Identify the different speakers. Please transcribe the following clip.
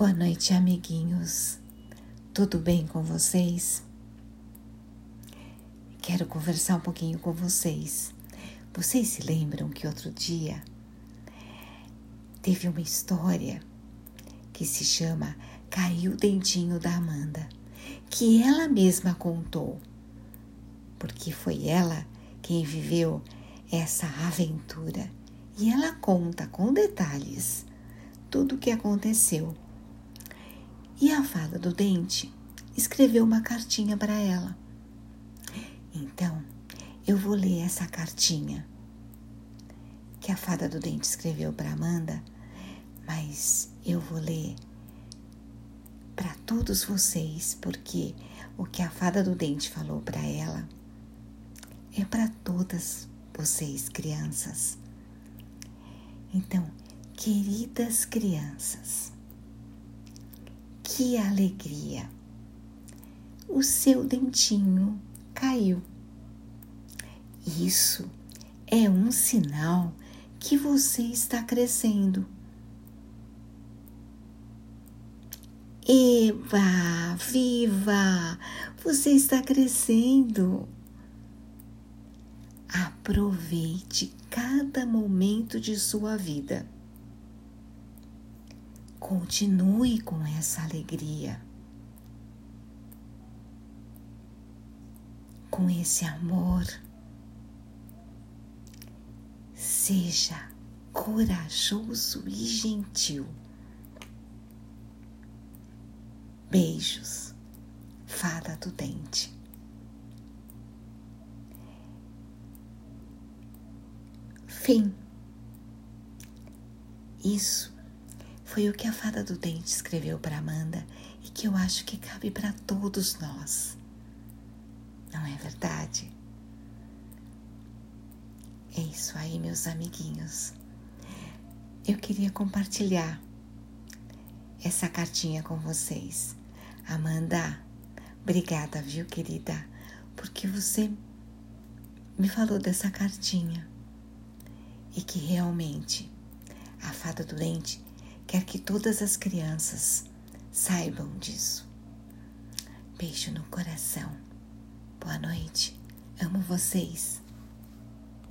Speaker 1: Boa noite, amiguinhos. Tudo bem com vocês? Quero conversar um pouquinho com vocês. Vocês se lembram que outro dia teve uma história que se chama Caiu o Dentinho da Amanda, que ela mesma contou, porque foi ela quem viveu essa aventura e ela conta com detalhes tudo o que aconteceu e a fada do dente escreveu uma cartinha para ela. Então, eu vou ler essa cartinha que a fada do dente escreveu para Amanda, mas eu vou ler para todos vocês, porque o que a fada do dente falou para ela é para todas vocês, crianças. Então, queridas crianças, que alegria! O seu dentinho caiu. Isso é um sinal que você está crescendo. Eva, viva! Você está crescendo. Aproveite cada momento de sua vida. Continue com essa alegria, com esse amor. Seja corajoso e gentil. Beijos, fada do dente. Fim. Isso foi o que a fada do dente escreveu para Amanda e que eu acho que cabe para todos nós. Não é verdade? É isso aí, meus amiguinhos. Eu queria compartilhar essa cartinha com vocês. Amanda, obrigada, viu, querida? Porque você me falou dessa cartinha e que realmente a fada doente quer que todas as crianças saibam disso. Beijo no coração. Boa noite. Amo vocês.